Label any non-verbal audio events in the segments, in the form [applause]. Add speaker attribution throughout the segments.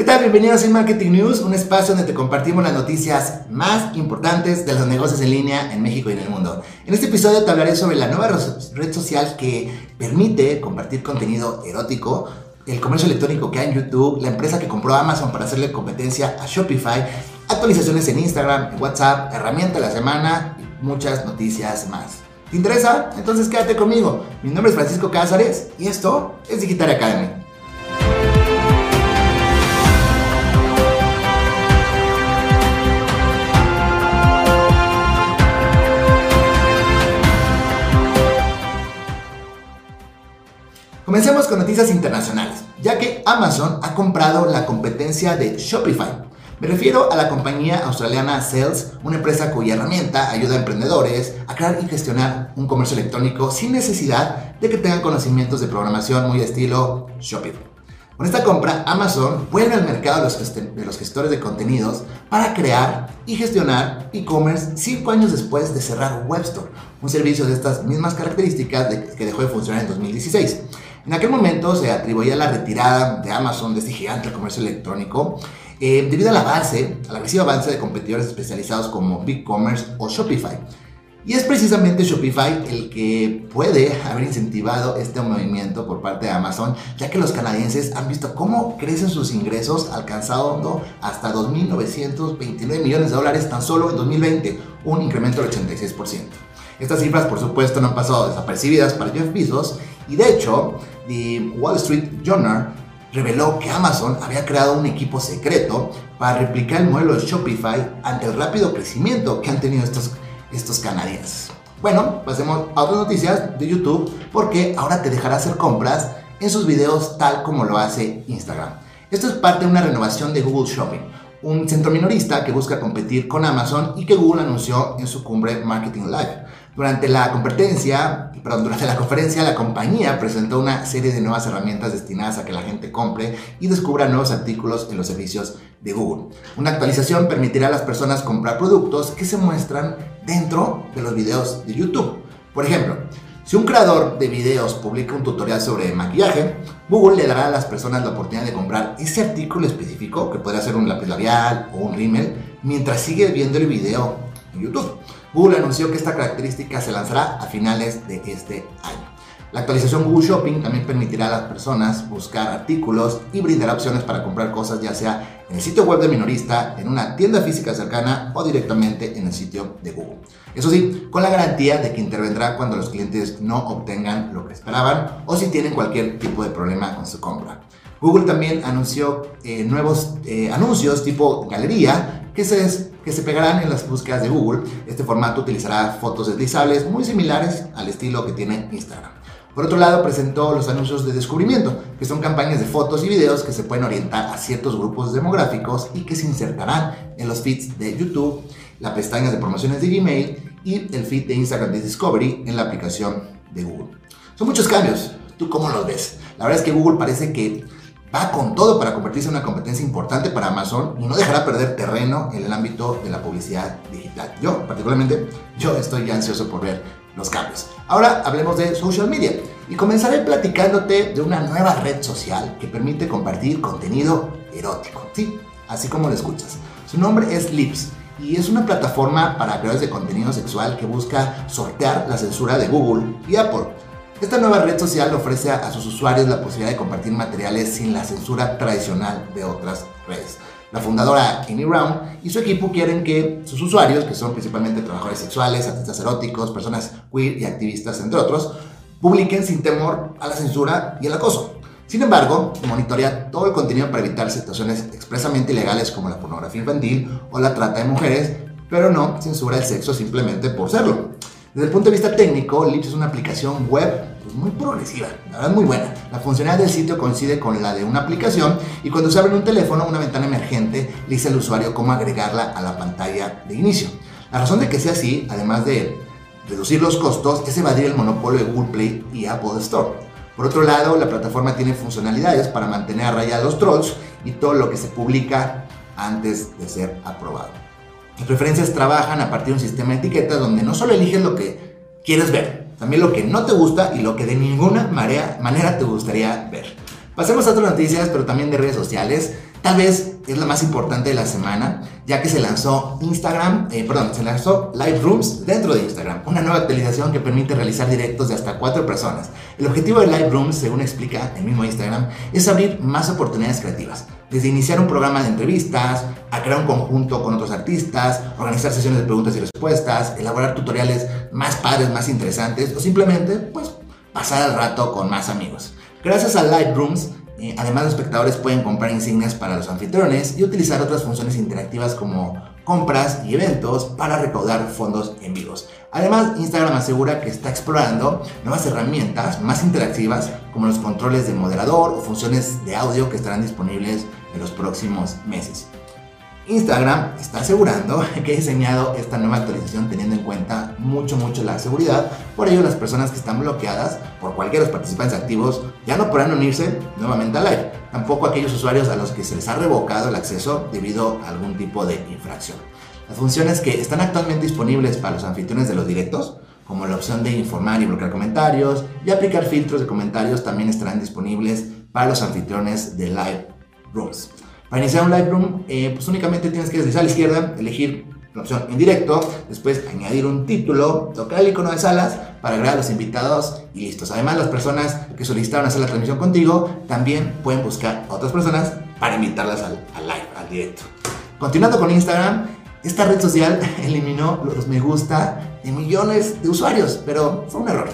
Speaker 1: ¿Qué tal? Bienvenidos a Marketing News, un espacio donde te compartimos las noticias más importantes de los negocios en línea en México y en el mundo. En este episodio te hablaré sobre la nueva red social que permite compartir contenido erótico, el comercio electrónico que hay en YouTube, la empresa que compró Amazon para hacerle competencia a Shopify, actualizaciones en Instagram, en WhatsApp, herramienta de la semana y muchas noticias más. ¿Te interesa? Entonces quédate conmigo. Mi nombre es Francisco Cázares y esto es Digital Academy. Comencemos con noticias internacionales, ya que Amazon ha comprado la competencia de Shopify. Me refiero a la compañía australiana Sales, una empresa cuya herramienta ayuda a emprendedores a crear y gestionar un comercio electrónico sin necesidad de que tengan conocimientos de programación muy estilo Shopify. Con esta compra, Amazon vuelve al mercado de los, gestores de contenidos para crear y gestionar e-commerce cinco años después de cerrar Webstore, un servicio de estas mismas características que dejó de funcionar en 2016. En aquel momento se atribuía la retirada de Amazon de este gigante del comercio electrónico eh, debido al avance, al agresivo avance de competidores especializados como BigCommerce o Shopify. Y es precisamente Shopify el que puede haber incentivado este movimiento por parte de Amazon, ya que los canadienses han visto cómo crecen sus ingresos, alcanzando hasta 2.929 millones de dólares tan solo en 2020, un incremento del 86%. Estas cifras, por supuesto, no han pasado desapercibidas para Jeff Bezos y de hecho, The Wall Street Journal reveló que Amazon había creado un equipo secreto para replicar el modelo de Shopify ante el rápido crecimiento que han tenido estos, estos canadienses. Bueno, pasemos a otras noticias de YouTube porque ahora te dejará hacer compras en sus videos tal como lo hace Instagram. Esto es parte de una renovación de Google Shopping, un centro minorista que busca competir con Amazon y que Google anunció en su cumbre Marketing Live. Durante la competencia, perdón, durante la conferencia, la compañía presentó una serie de nuevas herramientas destinadas a que la gente compre y descubra nuevos artículos en los servicios de Google. Una actualización permitirá a las personas comprar productos que se muestran dentro de los videos de YouTube. Por ejemplo, si un creador de videos publica un tutorial sobre maquillaje, Google le dará a las personas la oportunidad de comprar ese artículo específico, que podría ser un lápiz labial o un rímel, mientras sigue viendo el video en YouTube. Google anunció que esta característica se lanzará a finales de este año. La actualización Google Shopping también permitirá a las personas buscar artículos y brindará opciones para comprar cosas ya sea en el sitio web de minorista, en una tienda física cercana o directamente en el sitio de Google. Eso sí, con la garantía de que intervendrá cuando los clientes no obtengan lo que esperaban o si tienen cualquier tipo de problema con su compra. Google también anunció eh, nuevos eh, anuncios tipo galería que se, que se pegarán en las búsquedas de Google. Este formato utilizará fotos deslizables muy similares al estilo que tiene Instagram. Por otro lado, presentó los anuncios de descubrimiento, que son campañas de fotos y videos que se pueden orientar a ciertos grupos demográficos y que se insertarán en los feeds de YouTube, la pestaña de promociones de Gmail y el feed de Instagram de Discovery en la aplicación de Google. Son muchos cambios. ¿Tú cómo los ves? La verdad es que Google parece que va con todo para convertirse en una competencia importante para Amazon y no dejará perder terreno en el ámbito de la publicidad digital. Yo, particularmente, yo estoy ansioso por ver los cambios. Ahora hablemos de social media y comenzaré platicándote de una nueva red social que permite compartir contenido erótico, ¿sí? Así como lo escuchas. Su nombre es Lips y es una plataforma para creadores de contenido sexual que busca sortear la censura de Google y Apple esta nueva red social ofrece a sus usuarios la posibilidad de compartir materiales sin la censura tradicional de otras redes. La fundadora Amy Brown y su equipo quieren que sus usuarios, que son principalmente trabajadores sexuales, artistas eróticos, personas queer y activistas, entre otros, publiquen sin temor a la censura y el acoso. Sin embargo, monitorea todo el contenido para evitar situaciones expresamente ilegales como la pornografía infantil o la trata de mujeres, pero no censura el sexo simplemente por serlo. Desde el punto de vista técnico, Lips es una aplicación web pues, muy progresiva, la verdad muy buena. La funcionalidad del sitio coincide con la de una aplicación y cuando se abre un teléfono, una ventana emergente le dice al usuario cómo agregarla a la pantalla de inicio. La razón de que sea así, además de reducir los costos, es evadir el monopolio de Google Play y Apple Store. Por otro lado, la plataforma tiene funcionalidades para mantener a raya los trolls y todo lo que se publica antes de ser aprobado. Las preferencias trabajan a partir de un sistema de etiquetas donde no solo eliges lo que quieres ver, también lo que no te gusta y lo que de ninguna manera te gustaría ver. Pasemos a otras noticias, pero también de redes sociales. Tal vez es la más importante de la semana, ya que se lanzó Instagram, eh, perdón, se lanzó Live Rooms dentro de Instagram, una nueva actualización que permite realizar directos de hasta cuatro personas. El objetivo de Live Rooms, según explica el mismo Instagram, es abrir más oportunidades creativas, desde iniciar un programa de entrevistas, a crear un conjunto con otros artistas, organizar sesiones de preguntas y respuestas, elaborar tutoriales más padres, más interesantes, o simplemente, pues, pasar el rato con más amigos. Gracias a Live Rooms, eh, además, los espectadores pueden comprar insignias para los anfitriones y utilizar otras funciones interactivas como compras y eventos para recaudar fondos en vivos. Además, Instagram asegura que está explorando nuevas herramientas más interactivas como los controles de moderador o funciones de audio que estarán disponibles en los próximos meses. Instagram está asegurando [laughs] que ha diseñado esta nueva actualización teniendo en cuenta mucho, mucho la seguridad. Por ello, las personas que están bloqueadas por cualquiera de los participantes activos ya no podrán unirse nuevamente al live. Tampoco aquellos usuarios a los que se les ha revocado el acceso debido a algún tipo de infracción. Las funciones que están actualmente disponibles para los anfitriones de los directos, como la opción de informar y bloquear comentarios y aplicar filtros de comentarios, también estarán disponibles para los anfitriones de Live Rooms. Para iniciar un Lightroom, eh, pues únicamente tienes que deslizar a la izquierda, elegir la opción en directo, después añadir un título, tocar el icono de salas para agregar a los invitados y listos. Además, las personas que solicitaron hacer la transmisión contigo también pueden buscar a otras personas para invitarlas al, live, al directo. Continuando con Instagram, esta red social [laughs] eliminó los me gusta de millones de usuarios, pero fue un error.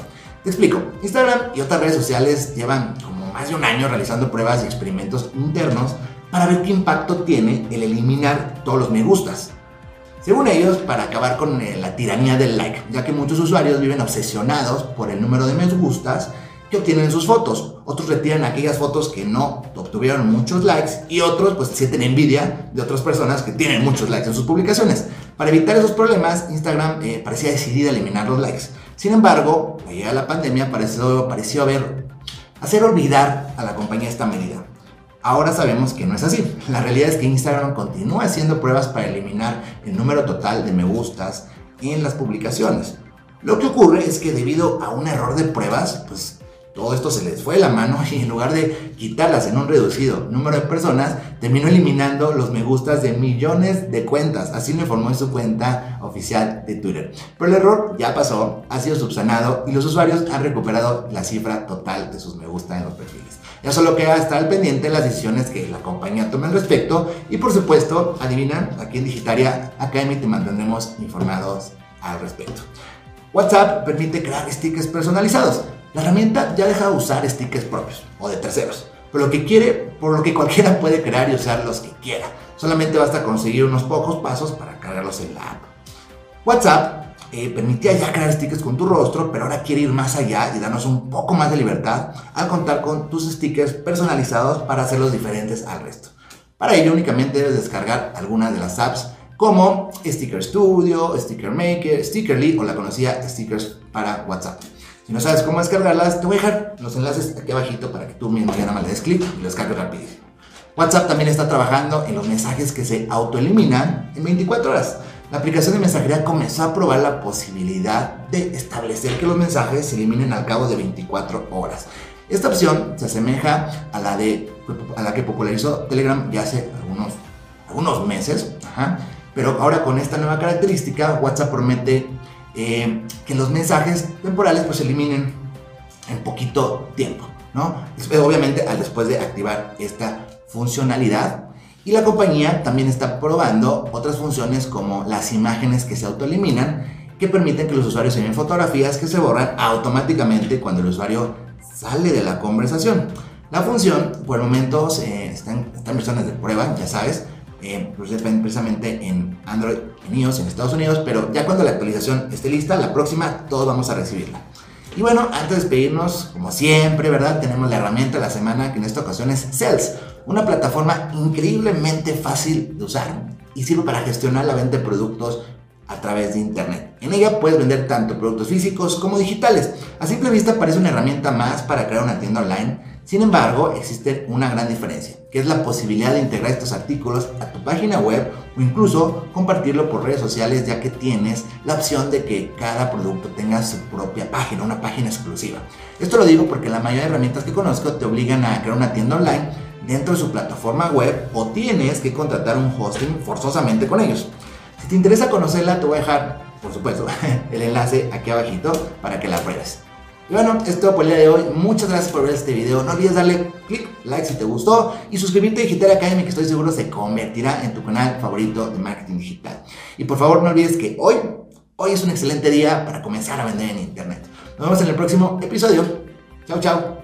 Speaker 1: Te explico, Instagram y otras redes sociales llevan como más de un año realizando pruebas y experimentos internos para ver qué impacto tiene el eliminar todos los me gustas. Según ellos, para acabar con eh, la tiranía del like, ya que muchos usuarios viven obsesionados por el número de me gustas que obtienen en sus fotos. Otros retiran aquellas fotos que no obtuvieron muchos likes y otros pues sienten envidia de otras personas que tienen muchos likes en sus publicaciones. Para evitar esos problemas, Instagram eh, parecía decidida a eliminar los likes. Sin embargo, la llegada de la pandemia pareció, pareció haber, hacer olvidar a la compañía esta medida. Ahora sabemos que no es así. La realidad es que Instagram continúa haciendo pruebas para eliminar el número total de me gustas en las publicaciones. Lo que ocurre es que debido a un error de pruebas, pues todo esto se les fue de la mano [laughs] y en lugar de quitarlas en un reducido número de personas, terminó eliminando los me gustas de millones de cuentas. Así lo informó en su cuenta oficial de Twitter. Pero el error ya pasó, ha sido subsanado y los usuarios han recuperado la cifra total de sus me gusta en los perfiles. Ya solo queda estar al pendiente de las decisiones que la compañía tome al respecto y por supuesto, adivinan, aquí en Digitaria Academy te mantendremos informados al respecto. WhatsApp permite crear stickers personalizados. La herramienta ya deja de usar stickers propios o de terceros, por lo que quiere, por lo que cualquiera [laughs] puede crear y usar los que quiera. Solamente basta conseguir unos pocos pasos para cargarlos en la app. WhatsApp eh, permitía ya crear stickers con tu rostro, pero ahora quiere ir más allá y darnos un poco más de libertad al contar con tus stickers personalizados para hacerlos diferentes al resto. Para ello únicamente debes descargar algunas de las apps como Sticker Studio, Sticker Maker, Stickerly o la conocida Stickers para WhatsApp. Si no sabes cómo descargarlas, te voy a dejar los enlaces aquí abajito para que tú mismo ya nada más le des clic y lo descargues rapidísimo. WhatsApp también está trabajando en los mensajes que se autoeliminan en 24 horas. La aplicación de mensajería comenzó a probar la posibilidad de establecer que los mensajes se eliminen al cabo de 24 horas. Esta opción se asemeja a la, de, a la que popularizó Telegram ya hace algunos, algunos meses, pero ahora con esta nueva característica WhatsApp promete eh, que los mensajes temporales pues se eliminen en poquito tiempo, ¿no? Obviamente al después de activar esta funcionalidad y la compañía también está probando otras funciones como las imágenes que se autoeliminan, que permiten que los usuarios envíen fotografías que se borran automáticamente cuando el usuario sale de la conversación. La función, por el momento, eh, está, en, versiones de prueba, ya sabes, eh, precisamente en Android, en iOS, en Estados Unidos, pero ya cuando la actualización esté lista, la próxima, todos vamos a recibirla. Y bueno, antes de despedirnos, como siempre, ¿verdad? Tenemos la herramienta de la semana que en esta ocasión es Sales una plataforma increíblemente fácil de usar y sirve para gestionar la venta de productos a través de Internet. En ella puedes vender tanto productos físicos como digitales. A simple vista parece una herramienta más para crear una tienda online. Sin embargo, existe una gran diferencia, que es la posibilidad de integrar estos artículos a tu página web o incluso compartirlo por redes sociales ya que tienes la opción de que cada producto tenga su propia página, una página exclusiva. Esto lo digo porque la mayoría de herramientas que conozco te obligan a crear una tienda online dentro de su plataforma web o tienes que contratar un hosting forzosamente con ellos. Si te interesa conocerla, te voy a dejar, por supuesto, [laughs] el enlace aquí abajito para que la pruebes. Y bueno, es todo por el día de hoy. Muchas gracias por ver este video. No olvides darle click, like si te gustó y suscribirte a Digital Academy que estoy seguro se convertirá en tu canal favorito de marketing digital. Y por favor no olvides que hoy, hoy es un excelente día para comenzar a vender en internet. Nos vemos en el próximo episodio. Chao, chao.